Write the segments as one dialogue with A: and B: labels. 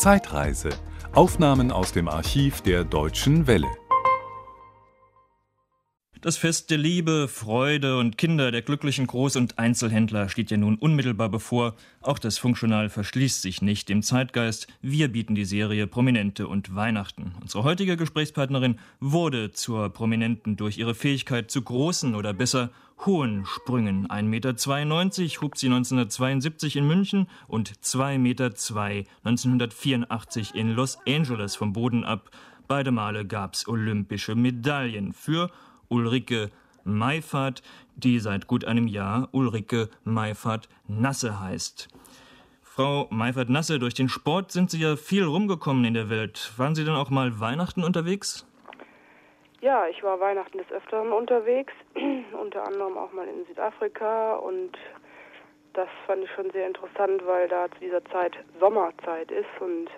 A: Zeitreise. Aufnahmen aus dem Archiv der Deutschen Welle.
B: Das Fest der Liebe, Freude und Kinder der glücklichen Groß- und Einzelhändler steht ja nun unmittelbar bevor. Auch das Funkjournal verschließt sich nicht dem Zeitgeist. Wir bieten die Serie Prominente und Weihnachten. Unsere heutige Gesprächspartnerin wurde zur Prominenten durch ihre Fähigkeit zu großen oder besser hohen Sprüngen. 1,92 Meter hub sie 1972 in München und 2,2 Meter 1984 in Los Angeles vom Boden ab. Beide Male gab's olympische Medaillen für Ulrike Meifert, die seit gut einem Jahr Ulrike Meifert-Nasse heißt. Frau Meifert-Nasse, durch den Sport sind Sie ja viel rumgekommen in der Welt. Waren Sie denn auch mal Weihnachten unterwegs?
C: Ja, ich war Weihnachten des Öfteren unterwegs, unter anderem auch mal in Südafrika und das fand ich schon sehr interessant, weil da zu dieser Zeit Sommerzeit ist und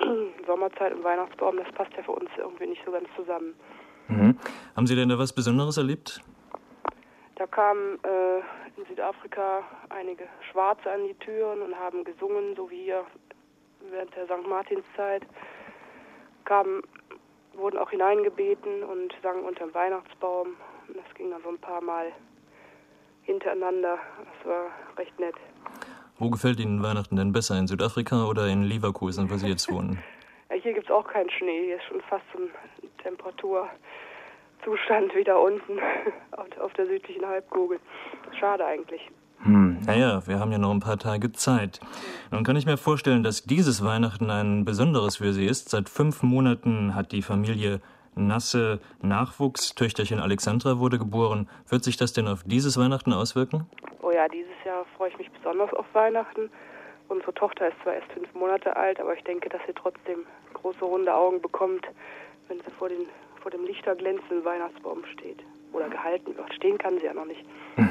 C: Sommerzeit und Weihnachtsbaum, das passt ja für uns irgendwie nicht so ganz zusammen.
B: Mhm. Haben Sie denn da was Besonderes erlebt?
C: Da kamen äh, in Südafrika einige Schwarze an die Türen und haben gesungen, so wie hier während der St. Martinszeit. Kamen, wurden auch hineingebeten und sangen unter dem Weihnachtsbaum. Und das ging dann so ein paar Mal hintereinander. Das war recht nett.
B: Wo gefällt Ihnen Weihnachten denn besser? In Südafrika oder in Leverkusen, wo Sie jetzt wohnen?
C: hier gibt es auch keinen Schnee. Hier ist schon fast ein Temperaturzustand wieder unten auf der südlichen Halbkugel. Schade eigentlich.
B: Hm, naja, wir haben ja noch ein paar Tage Zeit. Nun kann ich mir vorstellen, dass dieses Weihnachten ein besonderes für Sie ist. Seit fünf Monaten hat die Familie Nasse Nachwuchs. Töchterchen Alexandra wurde geboren. Wird sich das denn auf dieses Weihnachten auswirken?
C: Oh ja, dieses Jahr freue ich mich besonders auf Weihnachten. Unsere Tochter ist zwar erst fünf Monate alt, aber ich denke, dass sie trotzdem große runde Augen bekommt, wenn sie vor, den, vor dem lichterglänzenden Weihnachtsbaum steht. Oder gehalten wird. Stehen kann sie ja noch nicht.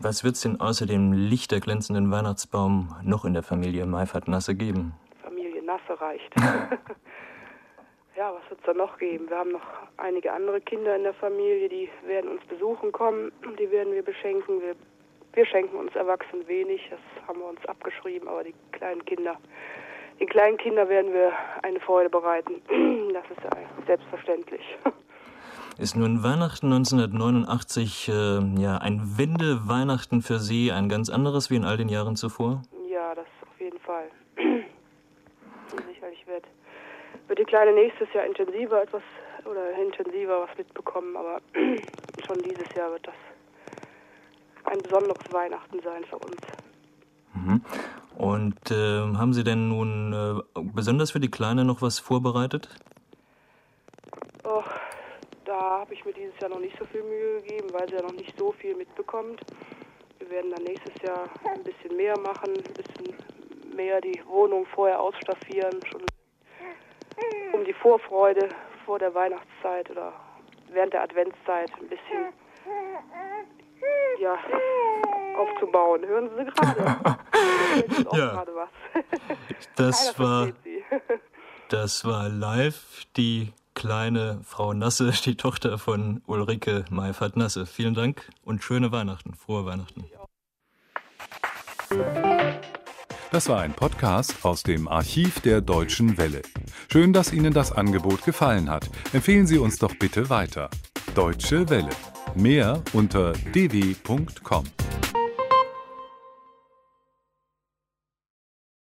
B: Was wird es denn außer dem lichterglänzenden Weihnachtsbaum noch in der Familie Meifert-Nasse geben?
C: Familie Nasse reicht. ja, was wird es da noch geben? Wir haben noch einige andere Kinder in der Familie, die werden uns besuchen kommen. Die werden wir beschenken. Wir, wir schenken uns Erwachsenen wenig. Das haben wir uns abgeschrieben. Aber die kleinen Kinder den kleinen Kindern werden wir eine Freude bereiten. Das ist selbstverständlich.
B: Ist nun Weihnachten 1989 äh, ja ein Wende-Weihnachten für Sie ein ganz anderes wie in all den Jahren zuvor?
C: Ja, das auf jeden Fall. Sicherlich wird, wird die Kleine nächstes Jahr intensiver etwas oder intensiver was mitbekommen, aber schon dieses Jahr wird das ein besonderes Weihnachten sein für uns.
B: Mhm. Und äh, haben Sie denn nun äh, besonders für die Kleine noch was vorbereitet?
C: Och, da habe ich mir dieses Jahr noch nicht so viel Mühe gegeben, weil sie ja noch nicht so viel mitbekommt. Wir werden dann nächstes Jahr ein bisschen mehr machen, ein bisschen mehr die Wohnung vorher ausstaffieren, schon um die Vorfreude vor der Weihnachtszeit oder während der Adventszeit ein bisschen ja, aufzubauen. Hören Sie gerade?
B: ja. gerade was. das war, das war live die kleine Frau Nasse, die Tochter von Ulrike Meifert-Nasse. Vielen Dank und schöne Weihnachten. Frohe Weihnachten.
A: Das war ein Podcast aus dem Archiv der Deutschen Welle. Schön, dass Ihnen das Angebot gefallen hat. Empfehlen Sie uns doch bitte weiter. Deutsche Welle. Mehr unter dw.com.